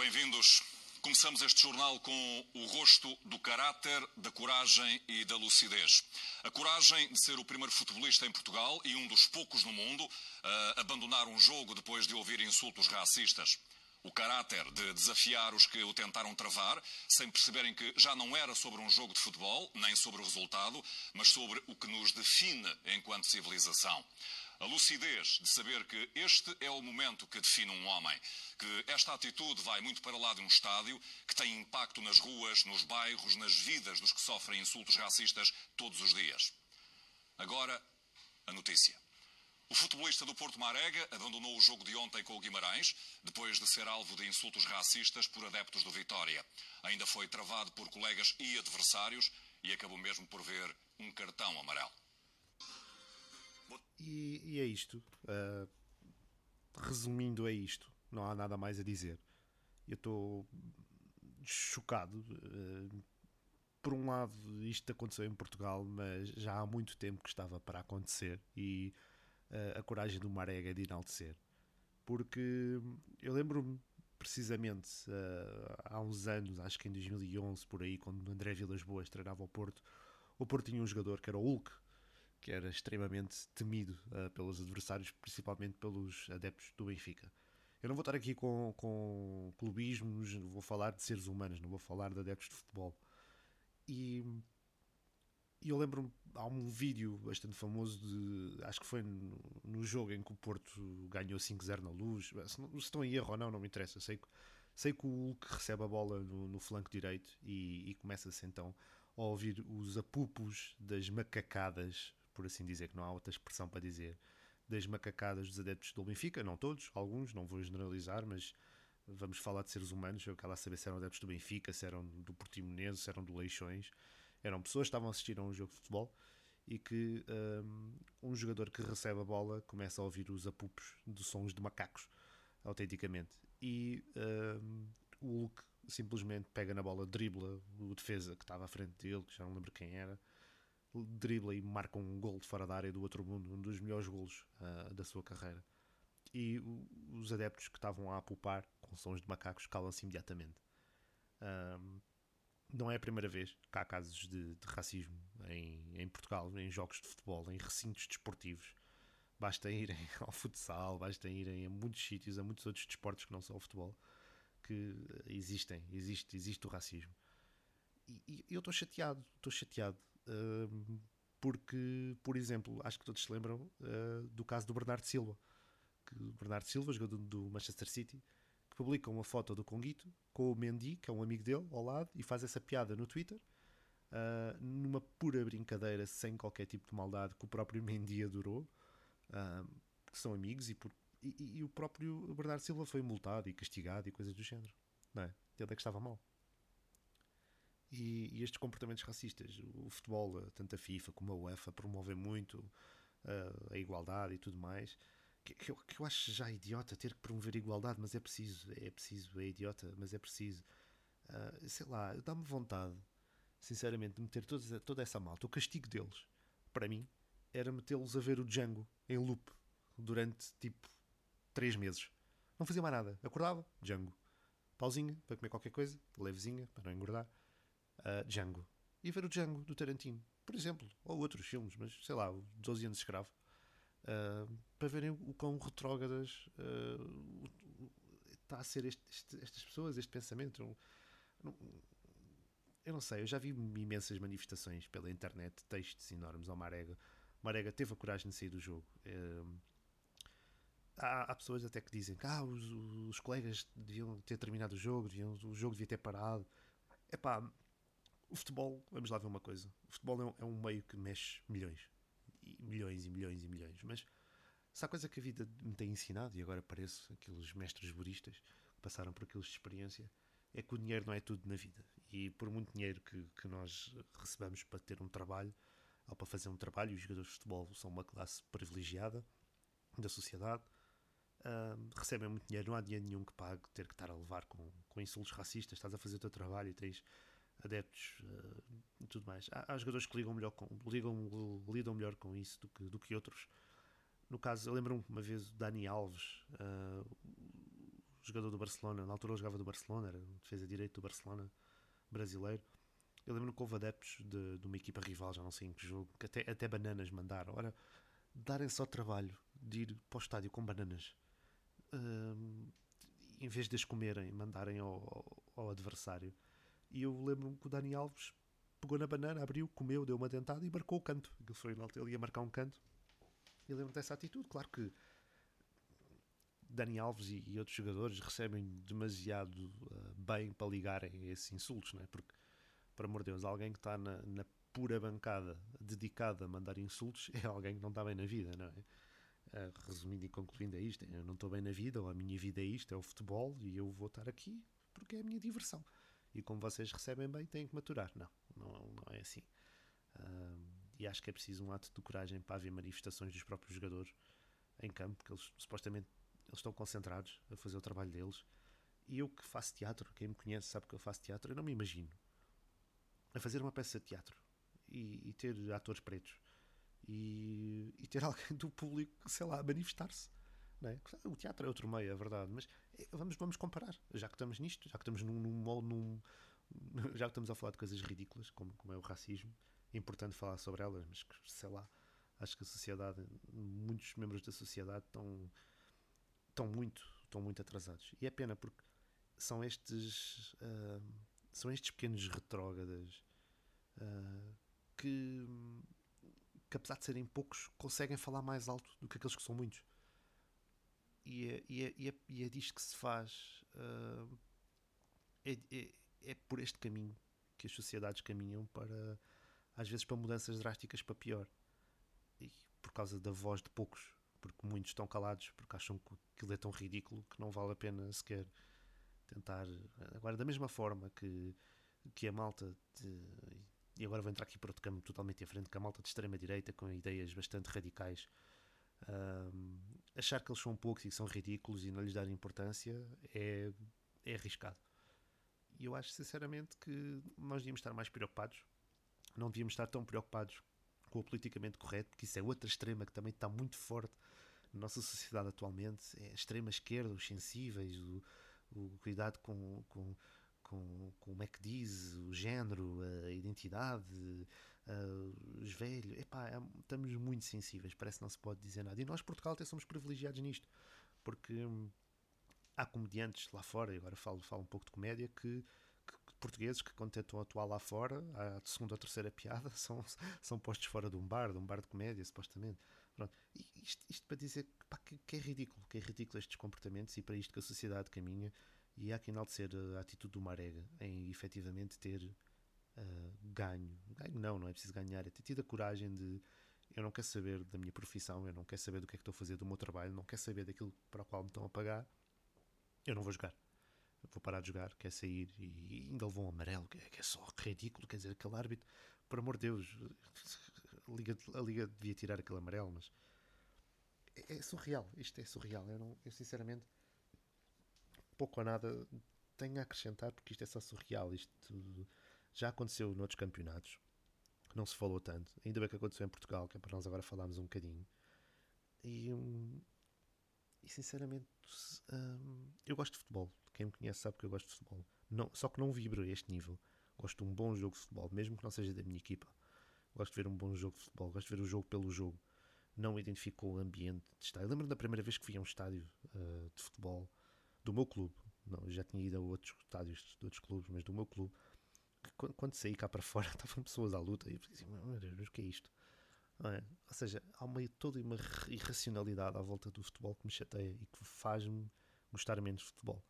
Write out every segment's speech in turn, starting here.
Bem-vindos. Começamos este jornal com o rosto do caráter, da coragem e da lucidez. A coragem de ser o primeiro futebolista em Portugal e um dos poucos no mundo a abandonar um jogo depois de ouvir insultos racistas. O caráter de desafiar os que o tentaram travar, sem perceberem que já não era sobre um jogo de futebol, nem sobre o resultado, mas sobre o que nos define enquanto civilização. A lucidez de saber que este é o momento que define um homem, que esta atitude vai muito para lá de um estádio, que tem impacto nas ruas, nos bairros, nas vidas dos que sofrem insultos racistas todos os dias. Agora, a notícia. O futebolista do Porto Marega abandonou o jogo de ontem com o Guimarães, depois de ser alvo de insultos racistas por adeptos do Vitória. Ainda foi travado por colegas e adversários e acabou mesmo por ver um cartão amarelo. E, e é isto. Uh, resumindo, é isto. Não há nada mais a dizer. Eu estou chocado. Uh, por um lado, isto aconteceu em Portugal, mas já há muito tempo que estava para acontecer e uh, a coragem do Marega é de enaltecer. Porque eu lembro-me precisamente há uns anos, acho que em 2011, por aí, quando André Vilas Boas treinava o Porto, o Porto tinha um jogador que era o Hulk, que era extremamente temido uh, pelos adversários, principalmente pelos adeptos do Benfica. Eu não vou estar aqui com, com clubismos, vou falar de seres humanos, não vou falar de adeptos de futebol. E, eu lembro-me, há um vídeo bastante famoso de. Acho que foi no, no jogo em que o Porto ganhou 5-0 na luz. Se, se estão em erro ou não, não me interessa. Sei que, sei que o Hulk recebe a bola no, no flanco direito e, e começa-se então a ouvir os apupos das macacadas por assim dizer, que não há outra expressão para dizer, das macacadas dos adeptos do Benfica, não todos, alguns, não vou generalizar, mas vamos falar de seres humanos, eu quero lá saber se eram adeptos do Benfica, se eram do Portimonense, se eram do Leixões, eram pessoas que estavam a assistir a um jogo de futebol e que um, um jogador que recebe a bola começa a ouvir os apupos de sons de macacos, autenticamente. E um, o Hulk simplesmente pega na bola, dribla o defesa que estava à frente dele, que já não lembro quem era, dribla e marca um gol de fora da área do outro mundo, um dos melhores golos uh, da sua carreira. E os adeptos que estavam a poupar com sons de macacos calam-se imediatamente. Um, não é a primeira vez que há casos de, de racismo em, em, Portugal, em jogos de futebol, em recintos desportivos. Basta irem ao futsal, basta irem a muitos sítios, a muitos outros desportos que não são o futebol, que existem, existe, existe o racismo. E, e eu estou chateado, estou chateado porque, por exemplo, acho que todos se lembram uh, do caso do Bernardo Silva, que Bernardo Silva, jogador do Manchester City, que publica uma foto do Conguito com o Mendy, que é um amigo dele, ao lado, e faz essa piada no Twitter, uh, numa pura brincadeira, sem qualquer tipo de maldade, que o próprio Mendy adorou, uh, que são amigos, e, por, e, e, o próprio Bernardo Silva foi multado e castigado e coisas do género. Não é? Ele é que estava mal. E, e, estes comportamentos racistas, o futebol, tanto a FIFA como a UEFA, promovem muito uh, a igualdade e tudo mais. Que, que, eu, que, eu, acho já idiota ter que promover igualdade, mas é preciso, é preciso, é idiota, mas é preciso. Uh, sei lá, dá-me vontade, sinceramente, de meter toda, toda essa malta. O castigo deles, para mim, era metê-los a ver o Django em loop durante tipo 3 meses. Não fazia mais nada. Acordava, Django. Pauzinha para comer qualquer coisa, levezinha para não engordar uh, Django. E ver o Django do Tarantino, por exemplo, ou outros filmes, mas sei lá, o 12 anos de escravo. Uh, para verem o quão retrógradas uh, está a ser este, este, estas pessoas, este pensamento. Não, não, eu não sei, eu já vi imensas manifestações pela internet, textos enormes ao Marega. Marega teve a coragem de sair do jogo. Há, há, pessoas até que dizem que ah, os, os, colegas deviam ter terminado o jogo, deviam, o jogo devia ter parado. É pá, o futebol, vamos lá ver uma coisa. O futebol é um, é um meio que mexe milhões. E milhões e milhões e milhões. Mas se há coisa que a vida me tem ensinado, e agora pareço aqueles mestres buristas que passaram por aqueles de experiência, é que o dinheiro não é tudo na vida. E por muito dinheiro que, que nós recebamos para ter um trabalho, ou para fazer um trabalho, os jogadores de futebol são uma classe privilegiada da sociedade, recebem muito dinheiro, não há dinheiro nenhum que pague ter que estar a levar com, com insultos racistas, estás a fazer o teu trabalho e tens adeptos uh, e tudo mais. Há, há, jogadores que ligam melhor com, ligam, lidam melhor com isso do que, do que outros. No caso, eu lembro-me uma vez o Dani Alves, uh, jogador do Barcelona, na altura ele jogava do Barcelona, era defesa direito do Barcelona brasileiro. Eu lembro que houve adeptos de, de, uma equipa rival, já não sei em que jogo, que até, até bananas mandaram. Ora, darem só trabalho de ir para o estádio com bananas, um, em vez de as comerem, mandarem ao, ao adversário. E eu lembro-me que o Dani Alves pegou na banana, abriu, comeu, deu uma dentada e marcou o canto. Ele foi ia marcar um canto. E lembro-me dessa atitude. Claro que Dani Alves e, e outros jogadores recebem demasiado uh, bem para ligarem a esses insultos, não é? Porque, por amor de Deus, alguém que está na, na pura bancada dedicada a mandar insultos é alguém que não está bem na vida, não é? Uh, resumindo e concluindo é isto, eu não estou bem na vida, ou a minha vida é isto, é o futebol, e eu vou estar aqui porque é a minha diversão. E como vocês recebem bem, têm que maturar. Não, não, não é assim. Uh, e acho que é preciso um ato de coragem para haver manifestações dos próprios jogadores em campo, porque eles supostamente eles estão concentrados a fazer o trabalho deles. E eu que faço teatro, quem me conhece sabe que eu faço teatro, eu não me imagino a fazer uma peça de teatro e, e ter atores pretos e, e, ter alguém do público, sei lá, manifestar-se. É? O teatro é outro meio, é verdade, mas vamos, vamos comparar. Já que estamos nisto, já que estamos num, num, num já que estamos a falar de coisas ridículas, como, como é o racismo, é importante falar sobre elas, mas sei lá, acho que a sociedade, muitos membros da sociedade estão, estão muito, estão muito atrasados. E é pena porque são estes, uh, são estes pequenos retrógradas uh, que, que, apesar de serem poucos, conseguem falar mais alto do que aqueles que são muitos. E é, e é, e é, disto que se faz. Uh, é, é, é por este caminho que as sociedades caminham para, às vezes, para mudanças drásticas para pior. E por causa da voz de poucos, porque muitos estão calados, porque acham que aquilo é tão ridículo que não vale a pena sequer tentar. Agora, da mesma forma que, que a malta. De, e agora vou entrar aqui para outro campo totalmente diferente, que a malta de extrema-direita com ideias bastante radicais. Um, achar que eles são poucos e que são ridículos e não lhes dar importância é, é arriscado. E eu acho sinceramente que nós devíamos estar mais preocupados, não devíamos estar tão preocupados com o politicamente correto, porque isso é outra extrema que também está muito forte na nossa sociedade atualmente. É a extrema esquerda, os sensíveis, o, o cuidado com, com, com, com como é que diz, o género, a identidade, uh, os velhos. Epá, é, estamos muito sensíveis, parece que não se pode dizer nada. E nós, Portugal, até somos privilegiados nisto, porque há comediantes lá fora, e agora falo, falo um pouco de comédia, que portugueses que quando tentam atuar lá fora, a segunda ou terceira piada, são, são postos fora de um bar, de um bar de comédia, supostamente. Pronto. Isto, isto para dizer pá, que, que, é ridículo, que é ridículo estes comportamentos e para isto que a sociedade caminha e há que enaltecer a atitude do Marega em efetivamente ter uh, ganho. Ganho não, não é preciso ganhar, é ter tido a coragem de eu não quero saber da minha profissão, eu não quero saber do que é que estou a fazer do meu trabalho, não quero saber daquilo para o qual me estão a pagar, eu não vou jogar. Vou parar de jogar, quer sair. E ainda levou um amarelo, que é, que é só ridículo, quer dizer, aquele árbitro, por amor de Deus, a Liga, a Liga devia tirar aquele amarelo, mas é, é surreal, isto é surreal, eu, não, eu sinceramente pouco ou nada tenho a acrescentar porque isto é só surreal, isto já aconteceu noutros campeonatos, não se falou tanto, ainda bem que aconteceu em Portugal, que é para nós agora falarmos um bocadinho, e, um, e sinceramente um, eu gosto de futebol, quem me conhece sabe que eu gosto de futebol. Não, só que não vibro a este nível. Gosto de um bom jogo de futebol, mesmo que não seja da minha equipa. Gosto de ver um bom jogo de futebol, gosto de ver o jogo pelo jogo. Não identifico o ambiente de estádio. Lembro-me da primeira vez que a um estádio uh, de futebol do meu clube. Não, já tinha ido a outros estádios de outros clubes, mas do meu clube. Quando, quando saí cá para fora, estavam pessoas à luta e eu pensei, meu Deus, o que é isto? É? Ou seja, há uma, toda uma irracionalidade à volta do futebol que me chateia e que faz-me gostar menos de futebol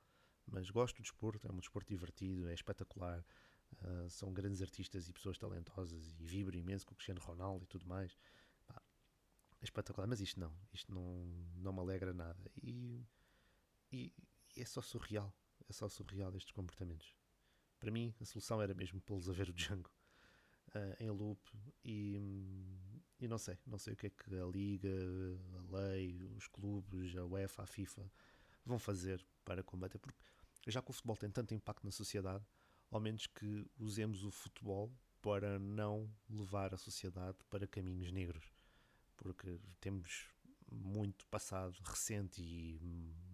mas gosto do desporto, é um desporto divertido, é espetacular. Uh, são grandes artistas e pessoas talentosas e vibro imenso com o Cristiano Ronaldo e tudo mais. É espetacular, mas isto não, isto não, não me alegra nada. E, e é só surreal, é só surreal estes comportamentos. Para mim, a solução era mesmo pô-los a ver o Django uh, em loop e, e não sei, não sei o que é que a Liga, a lei, os clubes, a UEFA, a FIFA vão fazer para combater, porque já que o futebol tem tanto impacto na sociedade, ao menos que usemos o futebol para não levar a sociedade para caminhos negros, porque temos muito passado recente e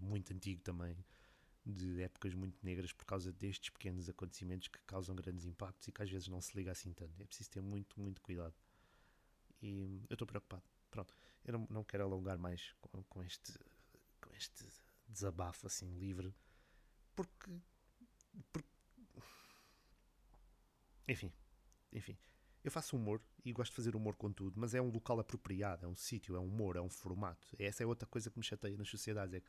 muito antigo também de épocas muito negras por causa destes pequenos acontecimentos que causam grandes impactos e que às vezes não se liga assim tanto. É preciso ter muito, muito cuidado. E eu estou preocupado. Pronto, eu não, não quero alongar mais com, com, este, com este desabafo assim livre, porque, porque. Enfim, enfim. Eu faço humor e gosto de fazer humor com tudo, mas é um local apropriado, é um sítio, é um humor, é um formato. Essa é outra coisa que me chateia nas sociedades. É que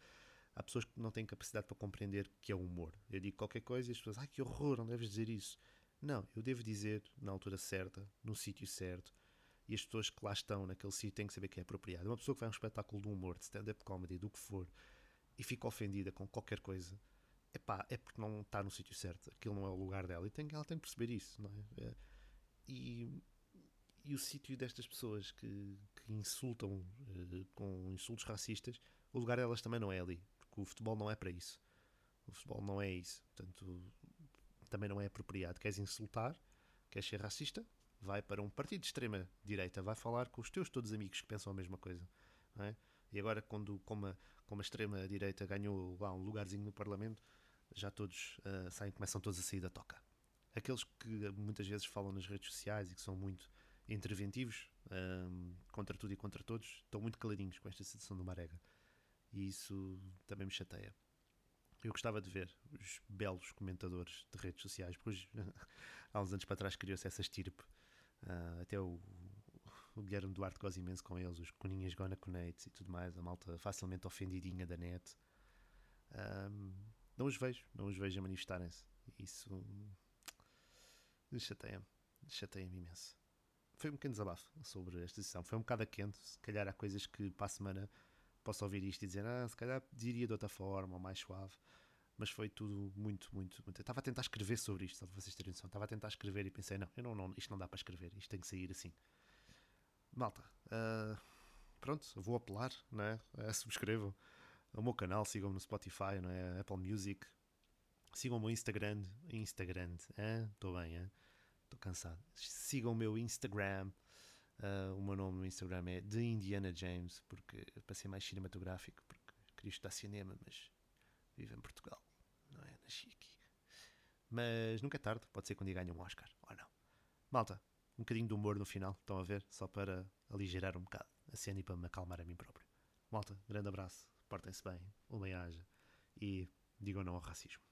há pessoas que não têm capacidade para compreender que é humor. Eu digo qualquer coisa e as pessoas, ai que horror, não deves dizer isso. Não, eu devo dizer na altura certa, no sítio certo, e as pessoas que lá estão naquele sítio têm que saber que é apropriado. Uma pessoa que vai a um espetáculo de humor, de stand-up comedy, do que for, e fica ofendida com qualquer coisa, epá, é porque não está no sítio certo. Aquilo não é o lugar dela. E tem, ela tem que perceber isso, não é? é e, e o sítio destas pessoas que, que insultam uh, com insultos racistas, o lugar delas também não é ali, porque o futebol não é para isso. O futebol não é isso. Portanto, também não é apropriado. Queres insultar, queres ser racista, vai para um partido de extrema direita, vai falar com os teus todos amigos que pensam a mesma coisa. É? E agora, quando como a, como a extrema direita ganhou lá um lugarzinho no Parlamento, já todos uh, saem, começam todos a sair da toca aqueles que muitas vezes falam nas redes sociais e que são muito interventivos um, contra tudo e contra todos, estão muito caladinhos com esta situação do Marega. E isso também me chateia. Eu gostava de ver os belos comentadores de redes sociais, pois há uns anos para trás criou-se essa estirpe. Uh, até o, o Guilherme Duarte goza imenso com eles, os Coninhas Gona Conates e tudo mais, a malta facilmente ofendidinha da net. Um, não os vejo, não os vejo a manifestarem-se. Isso chateia-me, chateia-me imenso. Foi um pequeno desabafo sobre esta decisão. Foi um bocado a quente. Se calhar há coisas que para a semana posso ouvir isto e dizer, ah, se calhar diria de outra forma, ou mais suave. Mas foi tudo muito, muito, muito. Eu estava a tentar escrever sobre isto, só para vocês terem noção. Estava a tentar escrever e pensei, não, eu não, não, isto não dá para escrever, isto tem que sair assim. Malta, uh, pronto, vou apelar, não é? Uh, subscrevam o meu canal, sigam-me no Spotify, não é? Apple Music, sigam o meu Instagram, Instagram, estou bem, estou cansado. Sigam o meu Instagram, uh, o meu nome no Instagram é The Indiana James, porque para ser mais cinematográfico, porque queria estudar cinema, mas vivo em Portugal, não é? Nasci aqui. Mas nunca é tarde, pode ser quando ganhe um Oscar, ou não. Malta, um bocadinho de humor no final, estão a ver? Só para aligerar um bocado a cena e para me acalmar a mim próprio. Malta, grande abraço, portem-se bem, haja e digam não ao racismo.